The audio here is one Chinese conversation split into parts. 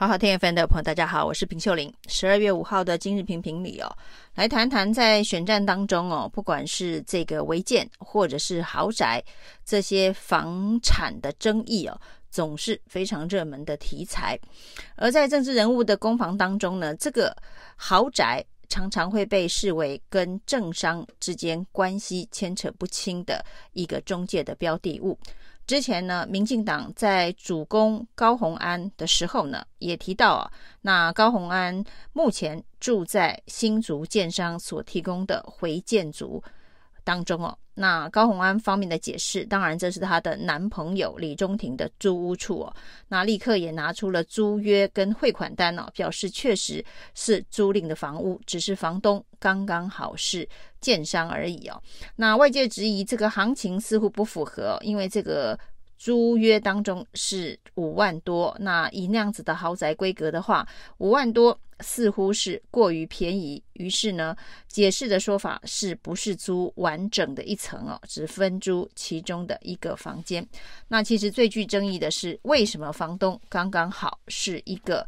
好好听 FM 的朋友，大家好，我是平秀玲。十二月五号的今日评评里哦，来谈谈在选战当中哦，不管是这个违建或者是豪宅，这些房产的争议哦，总是非常热门的题材。而在政治人物的攻防当中呢，这个豪宅常常会被视为跟政商之间关系牵扯不清的一个中介的标的物。之前呢，民进党在主攻高虹安的时候呢，也提到啊，那高虹安目前住在新竹建商所提供的回建族当中哦。那高虹安方面的解释，当然这是她的男朋友李中庭的租屋处哦。那立刻也拿出了租约跟汇款单哦，表示确实是租赁的房屋，只是房东刚刚好是建商而已哦。那外界质疑这个行情似乎不符合，因为这个。租约当中是五万多，那以那样子的豪宅规格的话，五万多似乎是过于便宜。于是呢，解释的说法是不是租完整的一层哦，只分租其中的一个房间。那其实最具争议的是，为什么房东刚刚好是一个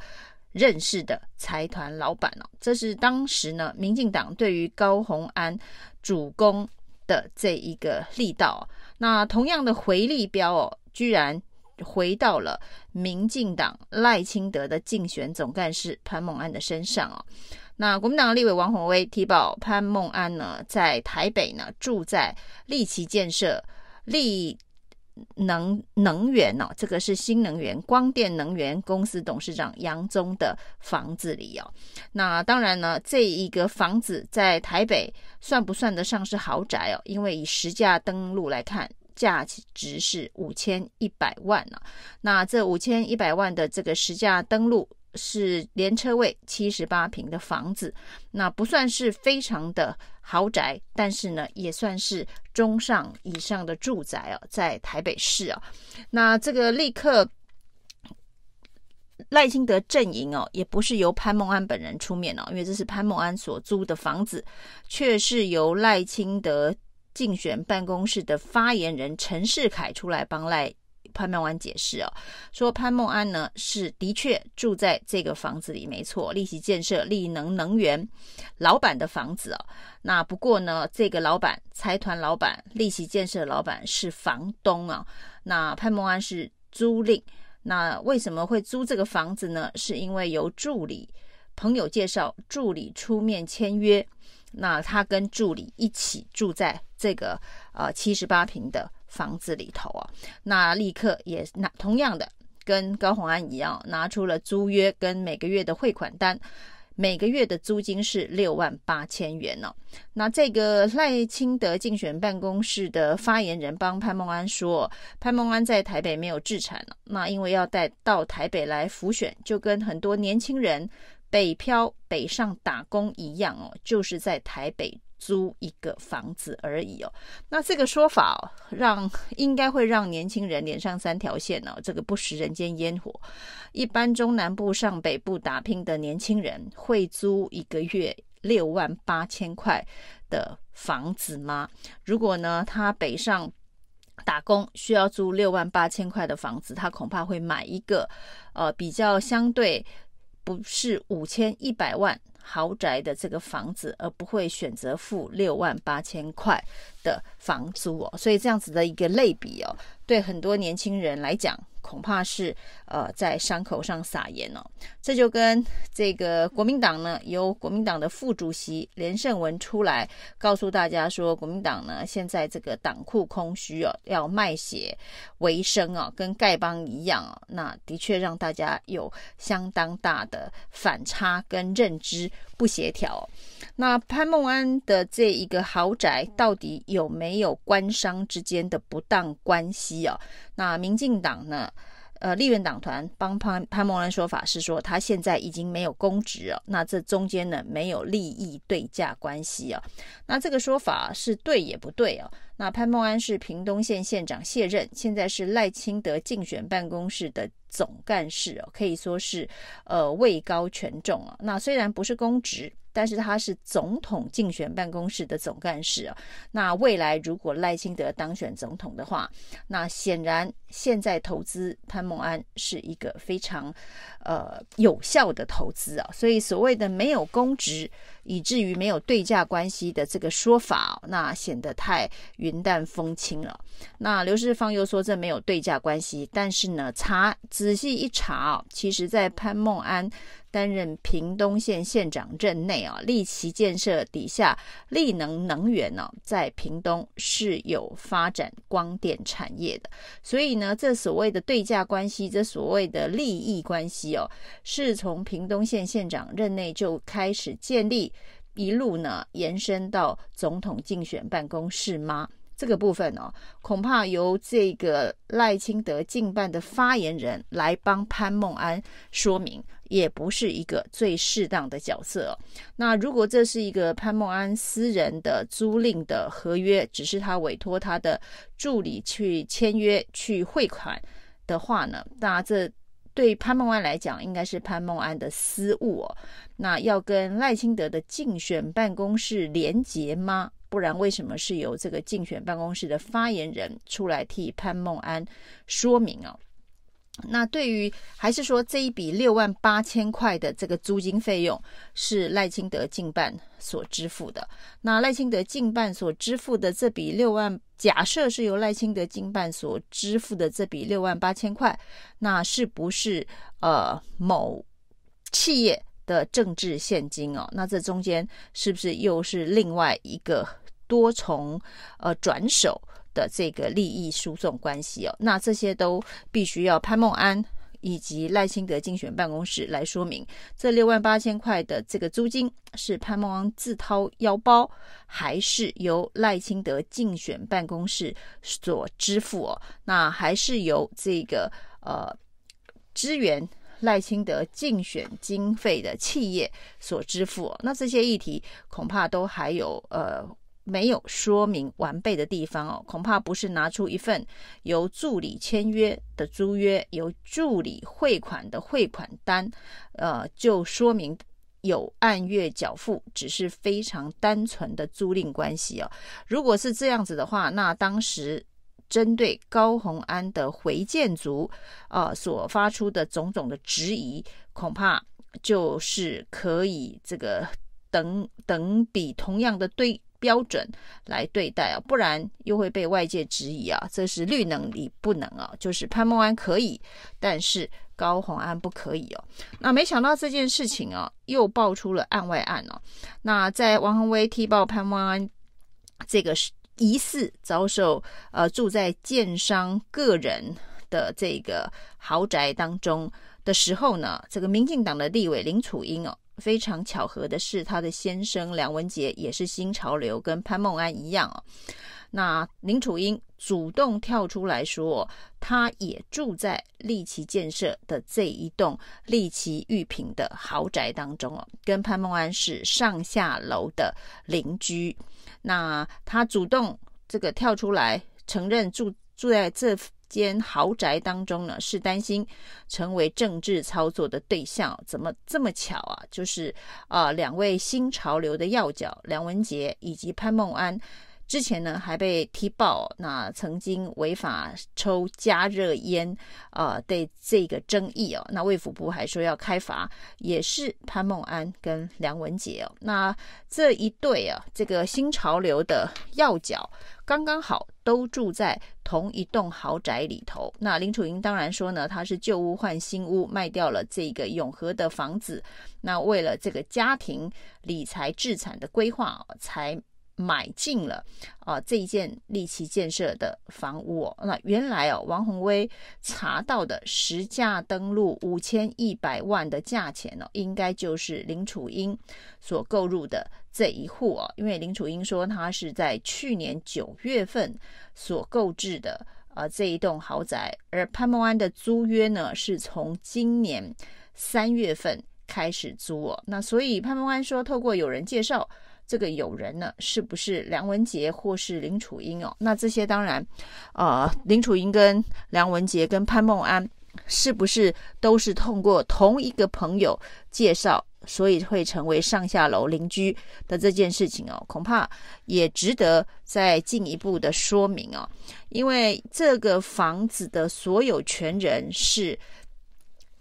认识的财团老板哦？这是当时呢，民进党对于高虹安主攻的这一个力道。那同样的回力标哦。居然回到了民进党赖清德的竞选总干事潘孟安的身上哦。那国民党立委王鸿薇提报潘孟安呢，在台北呢住在力奇建设力能能源哦，这个是新能源光电能源公司董事长杨宗的房子里哦。那当然呢，这一个房子在台北算不算得上是豪宅哦？因为以实价登录来看。价值是五千一百万呢、啊，那这五千一百万的这个实价登录是连车位七十八坪的房子，那不算是非常的豪宅，但是呢也算是中上以上的住宅哦，在台北市啊，那这个立刻赖清德阵营哦，也不是由潘孟安本人出面哦，因为这是潘孟安所租的房子，却是由赖清德。竞选办公室的发言人陈世凯出来帮赖潘孟安解释哦，说潘孟安呢是的确住在这个房子里，没错，利奇建设利能能源老板的房子哦。那不过呢，这个老板财团老板利奇建设老板是房东啊。那潘孟安是租赁，那为什么会租这个房子呢？是因为由助理朋友介绍，助理出面签约。那他跟助理一起住在这个呃七十八平的房子里头啊，那立刻也拿同样的跟高虹安一样，拿出了租约跟每个月的汇款单，每个月的租金是六万八千元呢、哦。那这个赖清德竞选办公室的发言人帮潘孟安说，潘孟安在台北没有置产了，那因为要带到台北来辅选，就跟很多年轻人。北漂北上打工一样哦，就是在台北租一个房子而已哦。那这个说法，让应该会让年轻人连上三条线哦。这个不食人间烟火，一般中南部上北部打拼的年轻人会租一个月六万八千块的房子吗？如果呢，他北上打工需要租六万八千块的房子，他恐怕会买一个呃比较相对。不是五千一百万豪宅的这个房子，而不会选择付六万八千块的房租哦。所以这样子的一个类比哦，对很多年轻人来讲。恐怕是呃在伤口上撒盐哦，这就跟这个国民党呢，由国民党的副主席连胜文出来告诉大家说，国民党呢现在这个党库空虚哦，要卖血为生啊，跟丐帮一样啊，那的确让大家有相当大的反差跟认知不协调。那潘孟安的这一个豪宅到底有没有官商之间的不当关系啊？那民进党呢？呃，立院党团帮潘潘孟安说法是说，他现在已经没有公职了。那这中间呢，没有利益对价关系啊。那这个说法是对也不对啊？那潘孟安是屏东县县长卸任，现在是赖清德竞选办公室的总干事哦，可以说是呃位高权重啊。那虽然不是公职。但是他是总统竞选办公室的总干事啊。那未来如果赖清德当选总统的话，那显然现在投资潘孟安是一个非常呃有效的投资啊。所以所谓的没有公职，以至于没有对价关系的这个说法，那显得太云淡风轻了。那刘世芳又说这没有对价关系，但是呢，查仔细一查，其实在潘孟安。担任屏东县县长任内啊，立奇建设底下力能能源呢，在屏东是有发展光电产业的，所以呢，这所谓的对价关系，这所谓的利益关系哦，是从屏东县县长任内就开始建立，一路呢延伸到总统竞选办公室吗？这个部分哦，恐怕由这个赖清德竞办的发言人来帮潘孟安说明，也不是一个最适当的角色哦。那如果这是一个潘孟安私人的租赁的合约，只是他委托他的助理去签约去汇款的话呢，那这对潘孟安来讲，应该是潘孟安的私物哦。那要跟赖清德的竞选办公室连结吗？不然，为什么是由这个竞选办公室的发言人出来替潘孟安说明啊？那对于还是说这一笔六万八千块的这个租金费用是赖清德竞办所支付的？那赖清德竞办所支付的这笔六万，假设是由赖清德竞办所支付的这笔六万八千块，那是不是呃某企业的政治献金哦？那这中间是不是又是另外一个？多重呃转手的这个利益输送关系哦，那这些都必须要潘孟安以及赖清德竞选办公室来说明。这六万八千块的这个租金是潘孟安自掏腰包，还是由赖清德竞选办公室所支付哦？那还是由这个呃支援赖清德竞选经费的企业所支付？那这些议题恐怕都还有呃。没有说明完备的地方哦，恐怕不是拿出一份由助理签约的租约，由助理汇款的汇款单，呃，就说明有按月缴付，只是非常单纯的租赁关系哦。如果是这样子的话，那当时针对高虹安的回建族啊、所发出的种种的质疑，恐怕就是可以这个等等比同样的对。标准来对待啊，不然又会被外界质疑啊，这是绿能你不能啊，就是潘孟安可以，但是高虹安不可以哦。那没想到这件事情啊，又爆出了案外案哦。那在王宏威踢爆潘孟安这个是疑似遭受呃住在建商个人的这个豪宅当中的时候呢，这个民进党的立委林楚英哦。非常巧合的是，他的先生梁文杰也是新潮流，跟潘孟安一样哦。那林楚英主动跳出来说，他也住在力奇建设的这一栋力奇玉品的豪宅当中哦，跟潘孟安是上下楼的邻居。那他主动这个跳出来承认住住在这。间豪宅当中呢，是担心成为政治操作的对象。怎么这么巧啊？就是啊、呃，两位新潮流的要角梁文杰以及潘孟安。之前呢，还被踢爆，那曾经违法抽加热烟，呃，对这个争议哦，那卫福部还说要开罚，也是潘孟安跟梁文杰哦，那这一对啊，这个新潮流的要角，刚刚好都住在同一栋豪宅里头。那林楚茵当然说呢，他是旧屋换新屋，卖掉了这个永和的房子，那为了这个家庭理财置产的规划才。买进了啊、呃、这一件力奇建设的房屋，那原来哦王宏威查到的实价登录五千一百万的价钱哦，应该就是林楚英所购入的这一户哦，因为林楚英说他是在去年九月份所购置的啊、这一栋豪宅，而潘孟安的租约呢是从今年三月份开始租哦，那所以潘孟安说透过有人介绍。这个有人呢，是不是梁文杰或是林楚英哦？那这些当然，呃，林楚英跟梁文杰跟潘梦安，是不是都是通过同一个朋友介绍所以会成为上下楼邻居的这件事情哦，恐怕也值得再进一步的说明哦，因为这个房子的所有权人是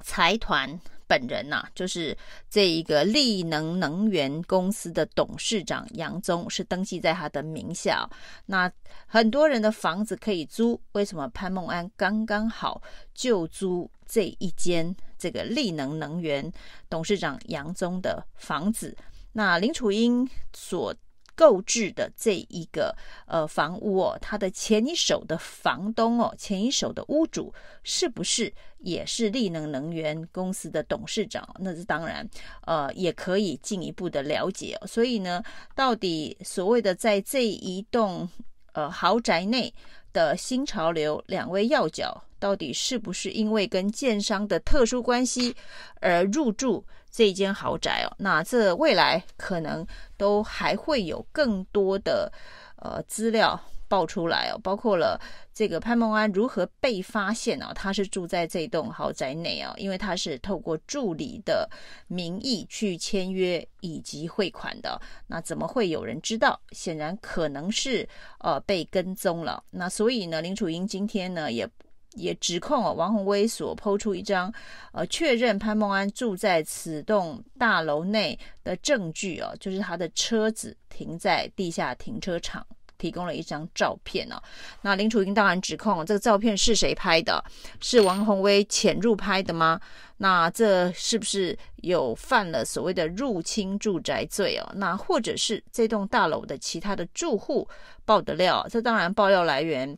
财团。本人呐、就是这一个力能能源公司的董事长杨宗是登记在他的名下。那很多人的房子可以租，为什么潘梦安刚刚好就租这一间这个力能能源董事长杨宗的房子？那林楚英所。购置的这一个呃房屋哦，它的前一手的房东哦，前一手的屋主是不是也是力能能源公司的董事长？那是当然，呃，也可以进一步的了解哦。所以呢，到底所谓的在这一栋呃豪宅内的新潮流两位要角，到底是不是因为跟建商的特殊关系而入住？这间豪宅哦，那这未来可能都还会有更多的呃资料爆出来哦，包括了这个潘孟安如何被发现哦，他是住在这栋豪宅内哦，因为他是透过助理的名义去签约以及汇款的，那怎么会有人知道？显然可能是呃被跟踪了，那所以呢，林楚茵今天呢也。也指控哦，王鸿薇所抛出一张，呃，确认潘孟安住在此栋大楼内的证据哦，就是他的车子停在地下停车场，提供了一张照片哦。那林楚英当然指控这个照片是谁拍的？是王鸿薇潜入拍的吗？那这是不是有犯了所谓的入侵住宅罪哦？那或者是这栋大楼的其他的住户爆的料？这当然爆料来源。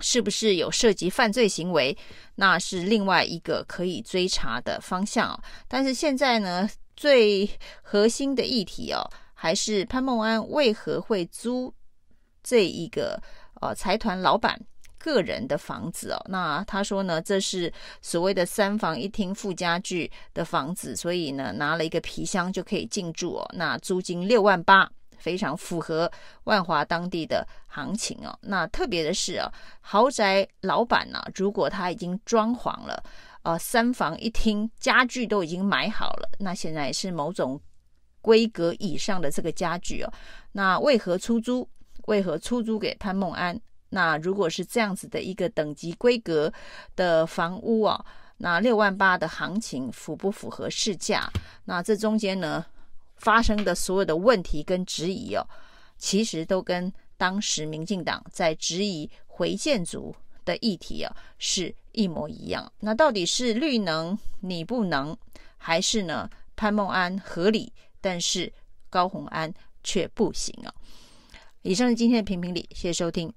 是不是有涉及犯罪行为？那是另外一个可以追查的方向哦。但是现在呢，最核心的议题哦，还是潘孟安为何会租这一个呃财团老板个人的房子哦？那他说呢，这是所谓的三房一厅附家具的房子，所以呢，拿了一个皮箱就可以进驻哦。那租金六万八。非常符合万华当地的行情哦。那特别的是啊，豪宅老板呢、啊，如果他已经装潢了，呃，三房一厅，家具都已经买好了，那现在是某种规格以上的这个家具哦，那为何出租？为何出租给潘梦安？那如果是这样子的一个等级规格的房屋啊，那六万八的行情符不符合市价？那这中间呢？发生的所有的问题跟质疑哦，其实都跟当时民进党在质疑回建族的议题啊是一模一样。那到底是绿能你不能，还是呢潘孟安合理，但是高虹安却不行啊？以上是今天的评评理，谢谢收听。